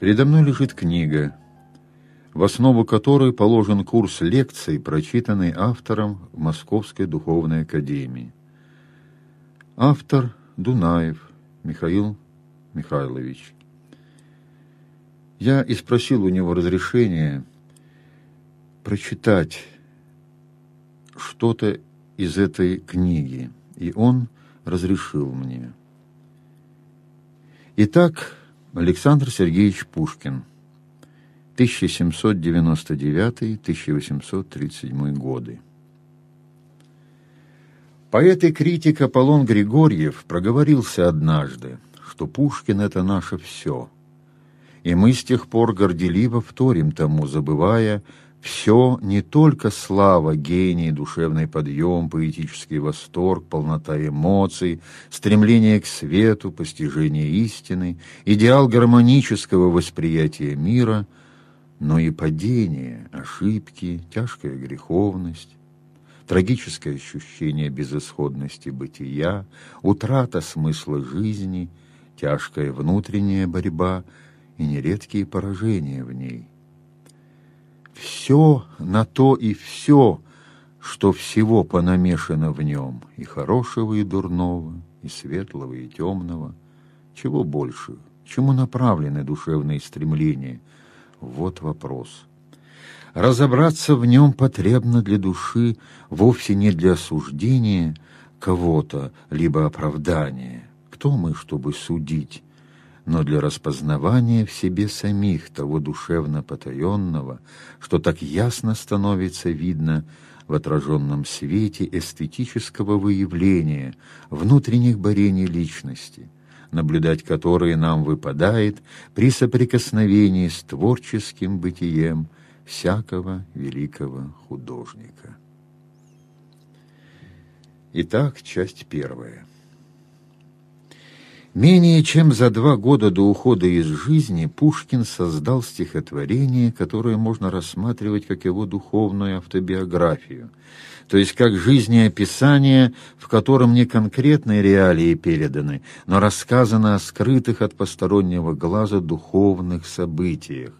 Передо мной лежит книга, в основу которой положен курс лекций, прочитанный автором в Московской духовной академии. Автор Дунаев Михаил Михайлович. Я и спросил у него разрешения прочитать что-то из этой книги, и он разрешил мне. Итак, Александр Сергеевич Пушкин, 1799-1837 годы. Поэт и критик Аполлон Григорьев проговорился однажды, что Пушкин — это наше все, и мы с тех пор горделиво вторим тому, забывая, все не только слава, гений, душевный подъем, поэтический восторг, полнота эмоций, стремление к свету, постижение истины, идеал гармонического восприятия мира, но и падение, ошибки, тяжкая греховность, трагическое ощущение безысходности бытия, утрата смысла жизни, тяжкая внутренняя борьба и нередкие поражения в ней все на то и все, что всего понамешано в нем, и хорошего, и дурного, и светлого, и темного. Чего больше? Чему направлены душевные стремления? Вот вопрос. Разобраться в нем потребно для души вовсе не для осуждения кого-то, либо оправдания. Кто мы, чтобы судить? Но для распознавания в себе самих того душевно потаенного, что так ясно становится видно в отраженном свете эстетического выявления внутренних борений личности, наблюдать которые нам выпадает при соприкосновении с творческим бытием всякого великого художника. Итак, часть первая. Менее чем за два года до ухода из жизни Пушкин создал стихотворение, которое можно рассматривать как его духовную автобиографию, то есть как жизнеописание, в котором не конкретные реалии переданы, но рассказано о скрытых от постороннего глаза духовных событиях.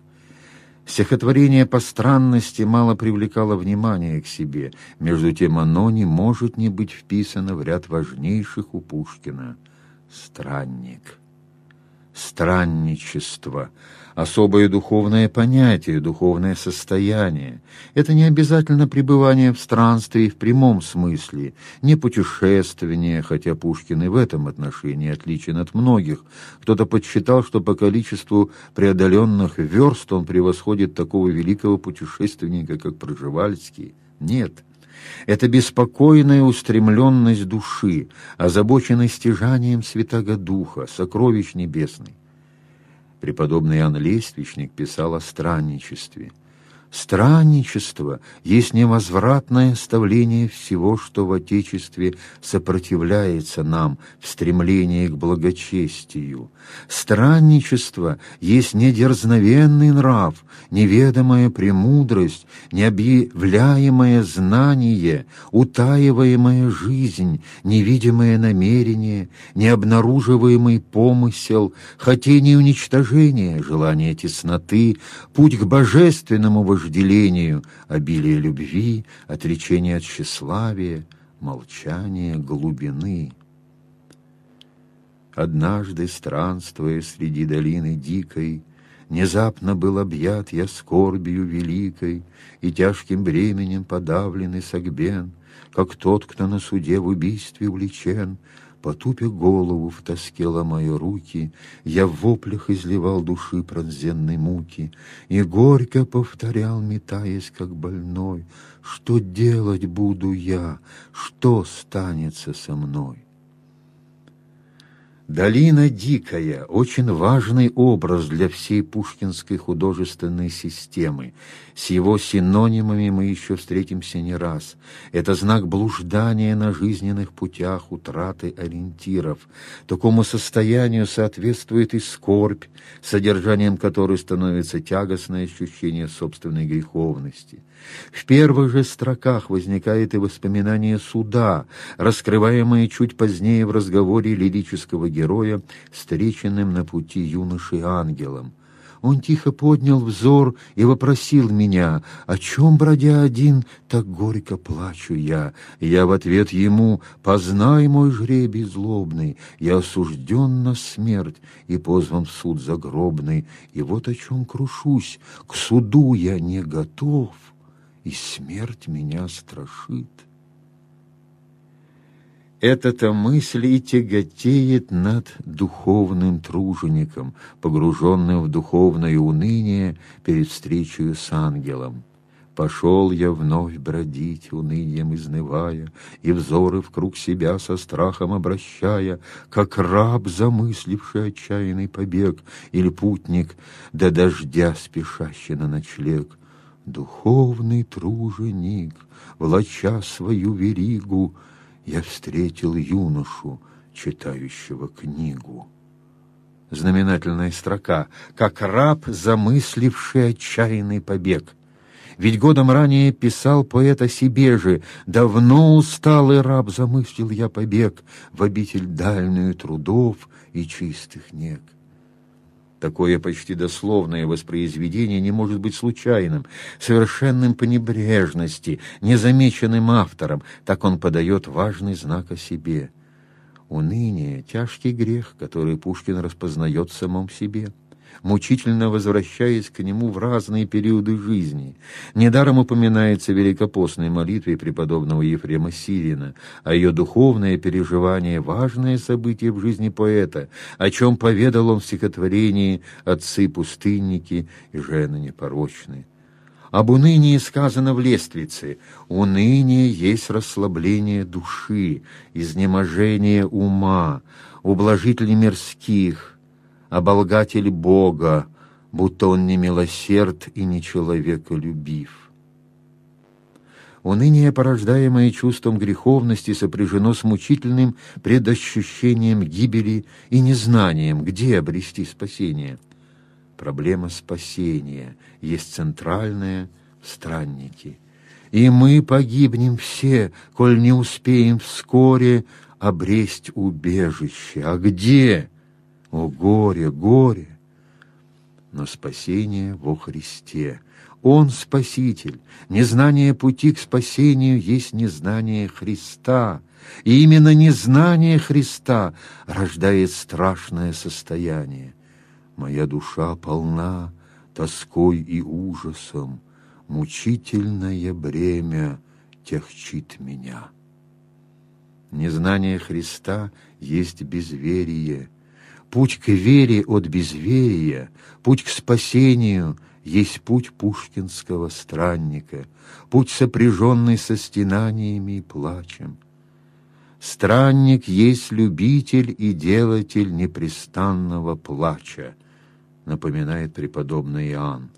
Стихотворение по странности мало привлекало внимание к себе, между тем оно не может не быть вписано в ряд важнейших у Пушкина – странник. Странничество — особое духовное понятие, духовное состояние. Это не обязательно пребывание в странстве в прямом смысле, не путешествие, хотя Пушкин и в этом отношении отличен от многих. Кто-то подсчитал, что по количеству преодоленных верст он превосходит такого великого путешественника, как Проживальский. Нет — это беспокойная устремленность души, озабоченность стяжанием Святого Духа, сокровищ небесный. Преподобный Иоанн Лествичник писал о странничестве – Странничество есть невозвратное оставление всего, что в Отечестве сопротивляется нам в стремлении к благочестию. Странничество есть недерзновенный нрав, неведомая премудрость, необъявляемое знание, утаиваемая жизнь, невидимое намерение, необнаруживаемый помысел, хотение уничтожения, желание тесноты, путь к божественному вожделению, вожделению, обилие любви, отречение от тщеславия, молчание глубины. Однажды, странствуя среди долины дикой, Внезапно был объят я скорбью великой, И тяжким бременем подавленный согбен, Как тот, кто на суде в убийстве увлечен, Потупя голову в тоске ломая руки, Я в воплях изливал души пронзенной муки И горько повторял, метаясь как больной, Что делать буду я, что станется со мной? Долина дикая – очень важный образ для всей пушкинской художественной системы. С его синонимами мы еще встретимся не раз. Это знак блуждания на жизненных путях, утраты ориентиров. Такому состоянию соответствует и скорбь, содержанием которой становится тягостное ощущение собственной греховности. В первых же строках возникает и воспоминание суда, раскрываемое чуть позднее в разговоре лирического героя, встреченным на пути юношей ангелом. он тихо поднял взор и вопросил меня, о чем, бродя один, так горько плачу я. Я в ответ ему, познай мой жребий злобный, я осужден на смерть и позван в суд загробный, и вот о чем крушусь, к суду я не готов, и смерть меня страшит. Эта-то мысль и тяготеет над духовным тружеником, погруженным в духовное уныние перед встречей с ангелом. Пошел я вновь бродить, унынием изнывая, И взоры в круг себя со страхом обращая, Как раб, замысливший отчаянный побег, Или путник, до дождя спешащий на ночлег. Духовный труженик, влача свою веригу, я встретил юношу, читающего книгу. Знаменательная строка, как раб, замысливший отчаянный побег. Ведь годом ранее писал поэт о себе же, «Давно усталый раб замыслил я побег в обитель дальнюю трудов и чистых нег». Такое почти дословное воспроизведение не может быть случайным, совершенным по небрежности, незамеченным автором. Так он подает важный знак о себе. Уныние — тяжкий грех, который Пушкин распознает в самом себе мучительно возвращаясь к нему в разные периоды жизни. Недаром упоминается великопостной молитве преподобного Ефрема Сирина, а ее духовное переживание — важное событие в жизни поэта, о чем поведал он в стихотворении «Отцы-пустынники и жены непорочные». Об унынии сказано в лествице. Уныние есть расслабление души, изнеможение ума, ублажитель мирских, оболгатель Бога, будто он не милосерд и не человеколюбив. Уныние, порождаемое чувством греховности, сопряжено с мучительным предощущением гибели и незнанием, где обрести спасение. Проблема спасения есть центральная в страннике. И мы погибнем все, коль не успеем вскоре обресть убежище. А где? О, горе, горе! Но спасение во Христе. Он Спаситель. Незнание пути к спасению есть незнание Христа. И именно незнание Христа рождает страшное состояние. Моя душа полна тоской и ужасом, Мучительное бремя тягчит меня. Незнание Христа есть безверие — Путь к вере от безверия, путь к спасению есть путь пушкинского странника, путь, сопряженный со стенаниями и плачем. Странник есть любитель и делатель непрестанного плача, напоминает преподобный Иоанн.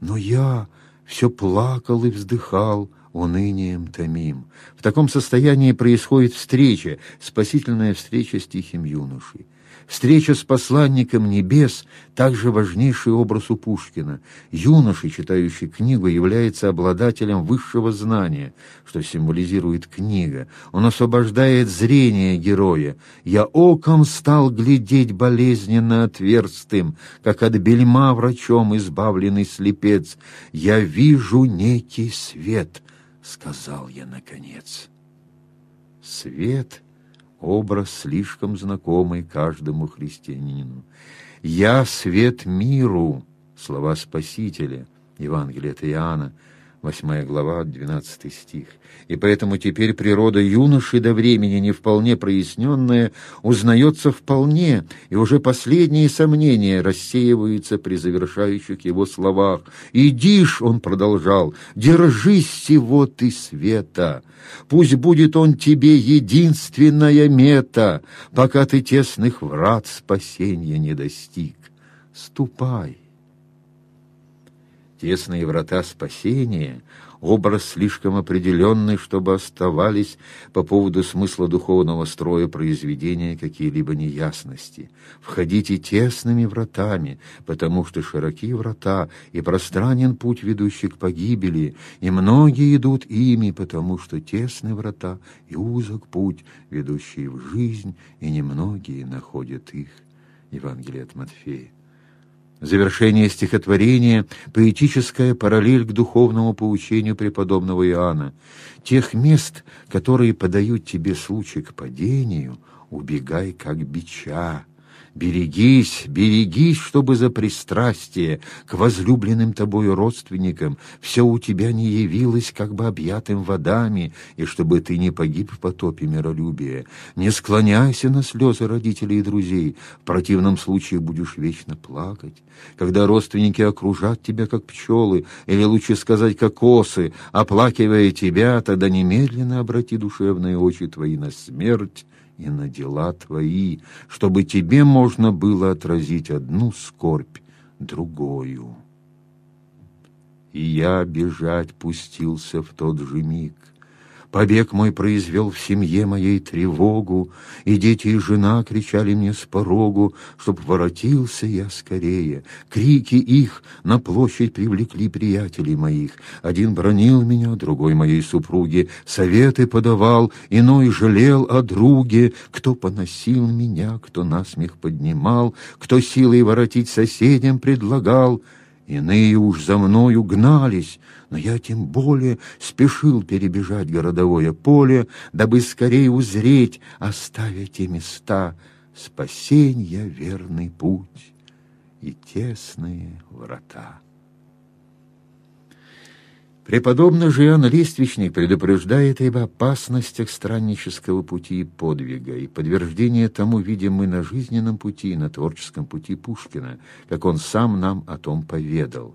Но я все плакал и вздыхал, унынием томим. В таком состоянии происходит встреча, спасительная встреча с тихим юношей. Встреча с посланником небес – также важнейший образ у Пушкина. Юноша, читающий книгу, является обладателем высшего знания, что символизирует книга. Он освобождает зрение героя. «Я оком стал глядеть болезненно отверстым, как от бельма врачом избавленный слепец. Я вижу некий свет», — сказал я наконец. Свет — образ слишком знакомый каждому христианину. «Я свет миру» — слова Спасителя, Евангелие от Иоанна, 8 глава, 12 стих. И поэтому теперь природа юноши до времени не вполне проясненная узнается вполне, и уже последние сомнения рассеиваются при завершающих его словах. «Идишь», — он продолжал, — «держись всего ты света, пусть будет он тебе единственная мета, пока ты тесных врат спасения не достиг. Ступай». Тесные врата спасения — образ слишком определенный, чтобы оставались по поводу смысла духовного строя произведения какие-либо неясности. Входите тесными вратами, потому что широки врата, и пространен путь, ведущий к погибели, и многие идут ими, потому что тесны врата, и узок путь, ведущий в жизнь, и немногие находят их. Евангелие от Матфея. Завершение стихотворения — поэтическая параллель к духовному поучению преподобного Иоанна. Тех мест, которые подают тебе случай к падению, убегай как бича. Берегись, берегись, чтобы за пристрастие к возлюбленным тобою родственникам все у тебя не явилось как бы объятым водами, и чтобы ты не погиб в потопе миролюбия. Не склоняйся на слезы родителей и друзей, в противном случае будешь вечно плакать. Когда родственники окружат тебя, как пчелы, или лучше сказать, как осы, оплакивая тебя, тогда немедленно обрати душевные очи твои на смерть, и на дела твои, чтобы тебе можно было отразить одну скорбь другую. И я бежать пустился в тот же миг — Побег мой произвел в семье моей тревогу, И дети и жена кричали мне с порогу, Чтоб воротился я скорее. Крики их на площадь привлекли приятелей моих. Один бронил меня, другой моей супруге Советы подавал, иной жалел о друге, Кто поносил меня, кто насмех поднимал, Кто силой воротить соседям предлагал — Иные уж за мною гнались, но я тем более спешил перебежать городовое поле, дабы скорее узреть, оставя те места, спасенья верный путь и тесные врата. Преподобный же Иоанн Листвичник предупреждает об опасностях страннического пути и подвига, и подтверждение тому видим мы на жизненном пути, на творческом пути Пушкина, как он сам нам о том поведал.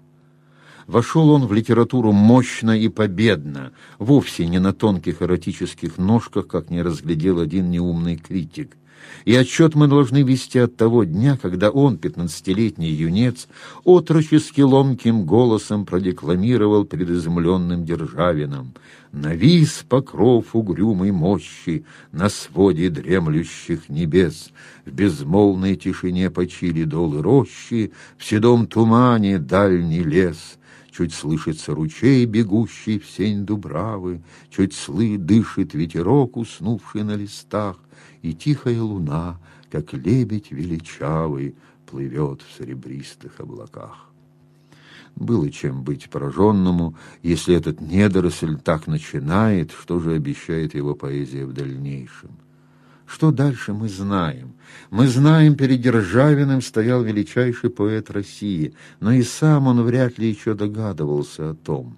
Вошел он в литературу мощно и победно, вовсе не на тонких эротических ножках, как не разглядел один неумный критик. И отчет мы должны вести от того дня, когда он, пятнадцатилетний юнец, отрочески ломким голосом продекламировал перед изумленным Державином «Навис покров угрюмой мощи на своде дремлющих небес, в безмолвной тишине почили долы рощи, в седом тумане дальний лес». Чуть слышится ручей, бегущий в сень дубравы, Чуть слы дышит ветерок, уснувший на листах, и тихая луна, как лебедь величавый, плывет в серебристых облаках. Было чем быть пораженному, если этот недоросль так начинает, что же обещает его поэзия в дальнейшем. Что дальше мы знаем? Мы знаем, перед Державиным стоял величайший поэт России, но и сам он вряд ли еще догадывался о том.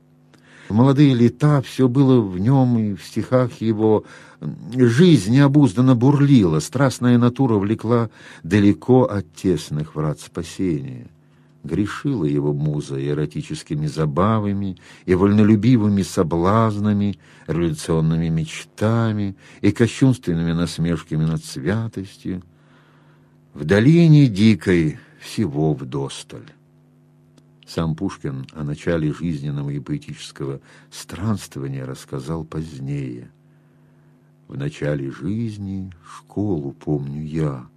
В молодые лета все было в нем и в стихах его. Жизнь необузданно бурлила, страстная натура влекла далеко от тесных врат спасения. Грешила его муза эротическими забавами и вольнолюбивыми соблазнами, революционными мечтами и кощунственными насмешками над святостью. В долине дикой всего вдосталь. Сам Пушкин о начале жизненного и поэтического странствования рассказал позднее. В начале жизни школу помню я.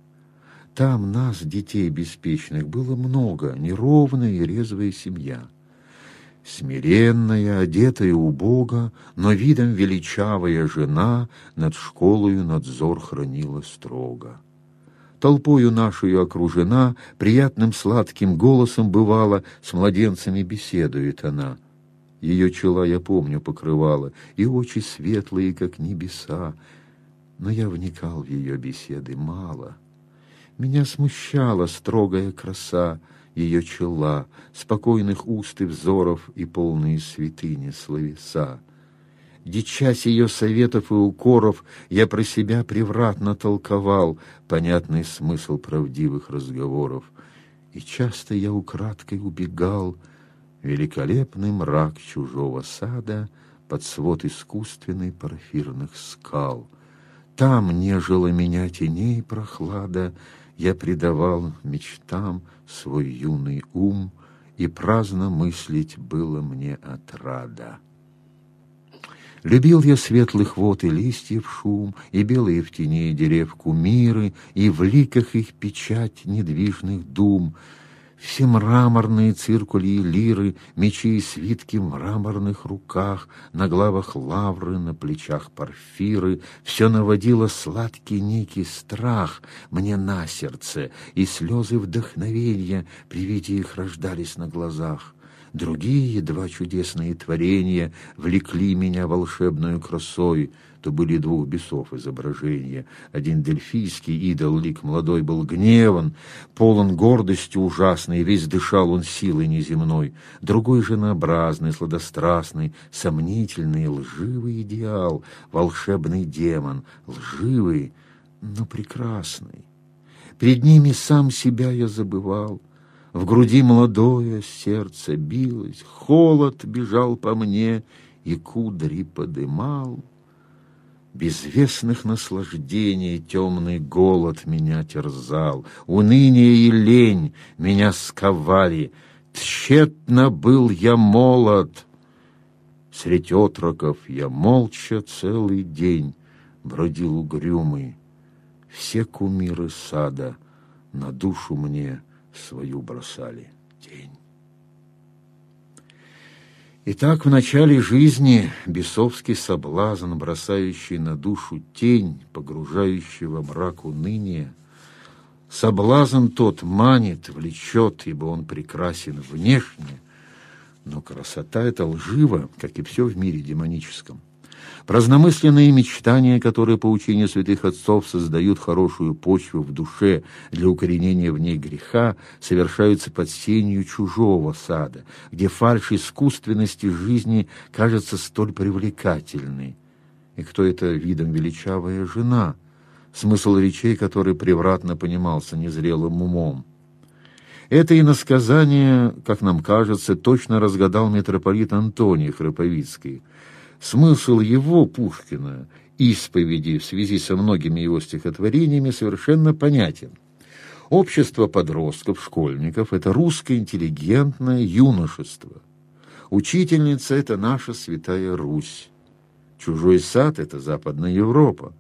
Там нас, детей беспечных, было много, неровная и резвая семья. Смиренная, одетая у Бога, но видом величавая жена над школою надзор хранила строго толпою нашей окружена, приятным сладким голосом бывало, с младенцами беседует она. Ее чела, я помню, покрывала, и очи светлые, как небеса, но я вникал в ее беседы мало. Меня смущала строгая краса ее чела, спокойных уст и взоров и полные святыни словеса. Дичась ее советов и укоров, я про себя превратно толковал понятный смысл правдивых разговоров. И часто я украдкой убегал великолепный мрак чужого сада под свод искусственной порфирных скал. Там нежила меня теней прохлада, я предавал мечтам свой юный ум, и праздно мыслить было мне отрада. Любил я светлых вод и листьев шум, И белые в тени дерев кумиры, И в ликах их печать недвижных дум. Все мраморные циркули и лиры, мечи и свитки в мраморных руках, на главах лавры, на плечах порфиры, все наводило сладкий некий страх мне на сердце, и слезы вдохновения при виде их рождались на глазах. Другие два чудесные творения влекли меня волшебную красой — то были двух бесов изображения. Один дельфийский идол, лик молодой, был гневан, полон гордости ужасной, весь дышал он силой неземной. Другой женообразный, сладострастный, сомнительный, лживый идеал, волшебный демон, лживый, но прекрасный. Перед ними сам себя я забывал. В груди молодое сердце билось, холод бежал по мне и кудри подымал. Безвестных наслаждений темный голод меня терзал, Уныние и лень меня сковали, Тщетно был я молод. Средь отроков я молча целый день Бродил угрюмый. Все кумиры сада На душу мне свою бросали тень. Итак, в начале жизни бесовский соблазн, бросающий на душу тень, погружающий во мрак уныния, соблазн тот манит, влечет, ибо он прекрасен внешне, но красота эта лжива, как и все в мире демоническом. Праздномысленные мечтания, которые по учению святых отцов создают хорошую почву в душе для укоренения в ней греха, совершаются под сенью чужого сада, где фальшь искусственности жизни кажется столь привлекательной. И кто это видом величавая жена, смысл речей, который превратно понимался незрелым умом. Это иносказание, как нам кажется, точно разгадал митрополит Антоний Храповицкий – Смысл его, Пушкина, исповеди в связи со многими его стихотворениями совершенно понятен. Общество подростков, школьников – это русское интеллигентное юношество. Учительница – это наша святая Русь. Чужой сад – это Западная Европа.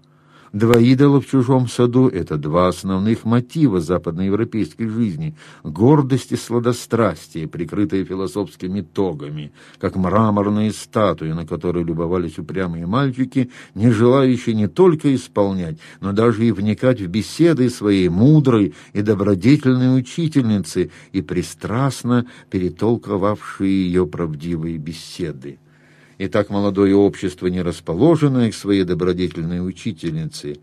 Два идола в чужом саду – это два основных мотива западноевропейской жизни – гордость и сладострастие, прикрытые философскими тогами, как мраморные статуи, на которые любовались упрямые мальчики, не желающие не только исполнять, но даже и вникать в беседы своей мудрой и добродетельной учительницы и пристрастно перетолковавшие ее правдивые беседы. И так молодое общество, не расположенное к своей добродетельной учительнице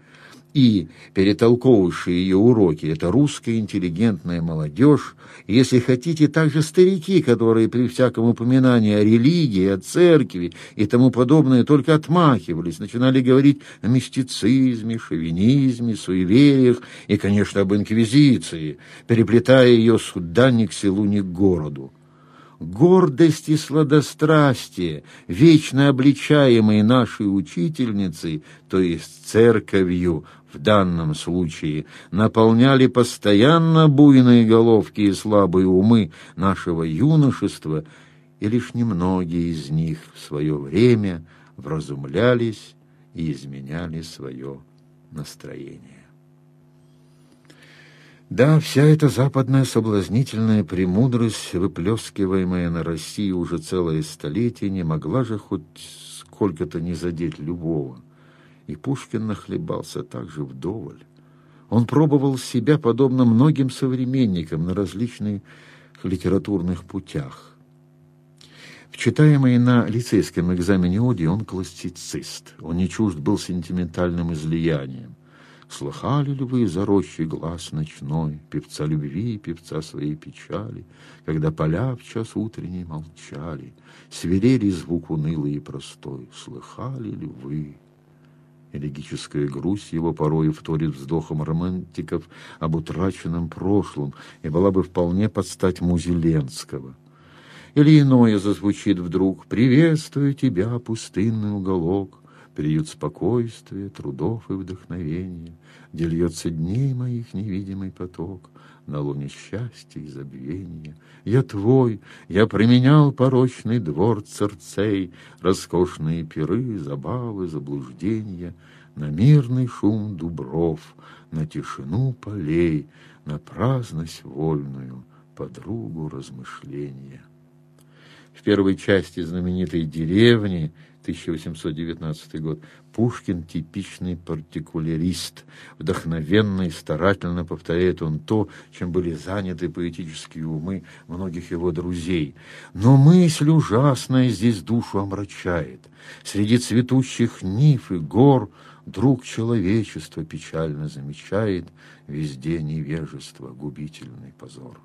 и перетолковывавшие ее уроки, это русская интеллигентная молодежь, если хотите, также старики, которые при всяком упоминании о религии, о церкви и тому подобное только отмахивались, начинали говорить о мистицизме, шовинизме, суевериях и, конечно, об инквизиции, переплетая ее с ни к селу, ни к городу гордость и сладострастие, вечно обличаемые нашей учительницей, то есть церковью в данном случае, наполняли постоянно буйные головки и слабые умы нашего юношества, и лишь немногие из них в свое время вразумлялись и изменяли свое настроение. Да, вся эта западная соблазнительная премудрость, выплескиваемая на Россию уже целое столетие, не могла же хоть сколько-то не задеть любого. И Пушкин нахлебался также вдоволь. Он пробовал себя, подобно многим современникам, на различных литературных путях. В читаемой на лицейском экзамене оде он классицист. Он не чужд был сентиментальным излиянием. Слыхали ли вы за рощей глаз ночной, Певца любви, певца своей печали, Когда поля в час утренний молчали, Свирели звук унылый и простой? Слыхали ли вы? Элегическая грусть его порой вторит вздохом романтиков об утраченном прошлом и была бы вполне под стать Музеленского. Или иное зазвучит вдруг «Приветствую тебя, пустынный уголок, приют спокойствия, трудов и вдохновения, где льется дней моих невидимый поток, на луне счастья и забвения. Я твой, я применял порочный двор церцей, роскошные пиры, забавы, заблуждения, на мирный шум дубров, на тишину полей, на праздность вольную подругу размышления. В первой части знаменитой «Деревни» 1819 год Пушкин типичный партикулярист. Вдохновенно и старательно повторяет он то, чем были заняты поэтические умы многих его друзей. Но мысль ужасная здесь душу омрачает. Среди цветущих нив и гор друг человечества печально замечает везде невежество, губительный позор.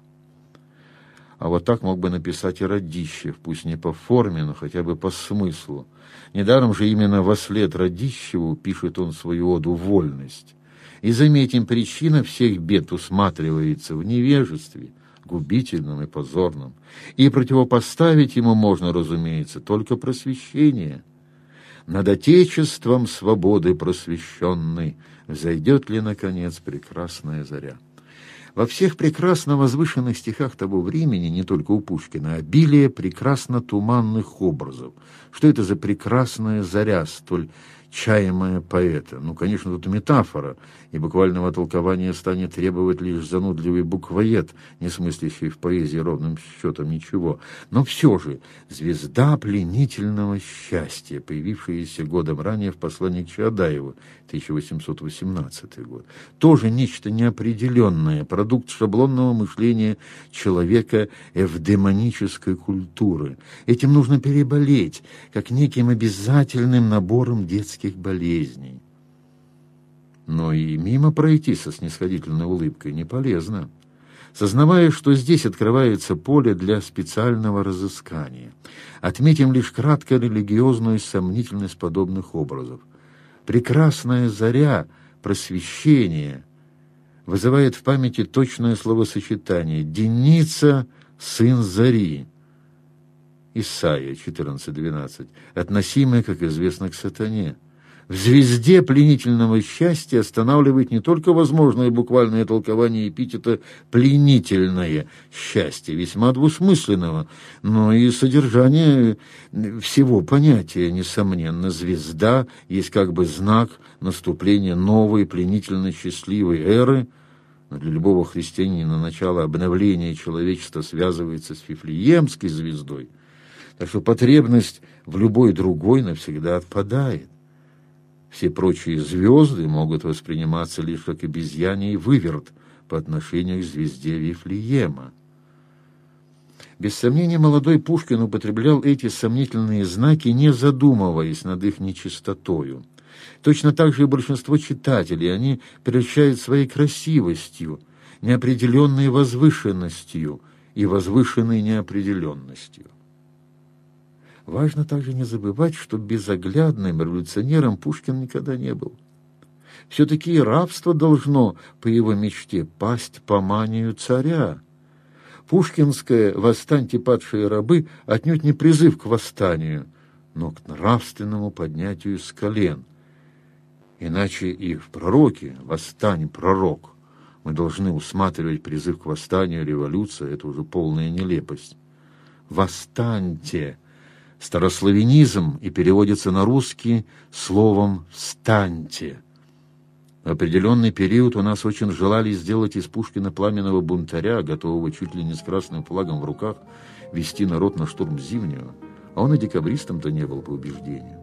А вот так мог бы написать и Радищев, пусть не по форме, но хотя бы по смыслу. Недаром же именно во след Радищеву пишет он свою оду «Вольность». И, заметим, причина всех бед усматривается в невежестве, губительном и позорном. И противопоставить ему можно, разумеется, только просвещение. Над Отечеством свободы просвещенной взойдет ли, наконец, прекрасная заря. Во всех прекрасно возвышенных стихах того времени, не только у Пушкина, обилие прекрасно туманных образов. Что это за прекрасная заря, столь чаемая поэта. Ну, конечно, тут метафора, и буквального толкования станет требовать лишь занудливый буквоед, не смыслящий в поэзии ровным счетом ничего. Но все же звезда пленительного счастья, появившаяся годом ранее в послании к Чаадаеву, 1818 год, тоже нечто неопределенное, продукт шаблонного мышления человека эвдемонической культуры. Этим нужно переболеть, как неким обязательным набором детских детских болезней. Но и мимо пройти со снисходительной улыбкой не полезно. Сознавая, что здесь открывается поле для специального разыскания, отметим лишь кратко религиозную сомнительность подобных образов. Прекрасная заря, просвещение вызывает в памяти точное словосочетание «Деница, сын зари», Исаия 14.12, относимое, как известно, к сатане – в звезде пленительного счастья останавливает не только возможное буквальное толкование эпитета «пленительное счастье», весьма двусмысленного, но и содержание всего понятия, несомненно. Звезда есть как бы знак наступления новой пленительно счастливой эры, для любого христианина начало обновления человечества связывается с Фифлеемской звездой, так что потребность в любой другой навсегда отпадает. Все прочие звезды могут восприниматься лишь как обезьяний выверт по отношению к звезде Вифлеема. Без сомнения, молодой Пушкин употреблял эти сомнительные знаки, не задумываясь над их нечистотою. Точно так же и большинство читателей, они прельщают своей красивостью, неопределенной возвышенностью и возвышенной неопределенностью. Важно также не забывать, что безоглядным революционером Пушкин никогда не был. Все-таки рабство должно, по его мечте, пасть по манию царя. Пушкинское «Восстаньте, падшие рабы» отнюдь не призыв к восстанию, но к нравственному поднятию с колен. Иначе и в пророке «Восстань, пророк» мы должны усматривать призыв к восстанию, революция — это уже полная нелепость. «Восстаньте!» Старославянизм и переводится на русский словом «встаньте». В определенный период у нас очень желали сделать из Пушкина пламенного бунтаря, готового чуть ли не с красным флагом в руках вести народ на штурм Зимнего, а он и декабристом-то не был по убеждению.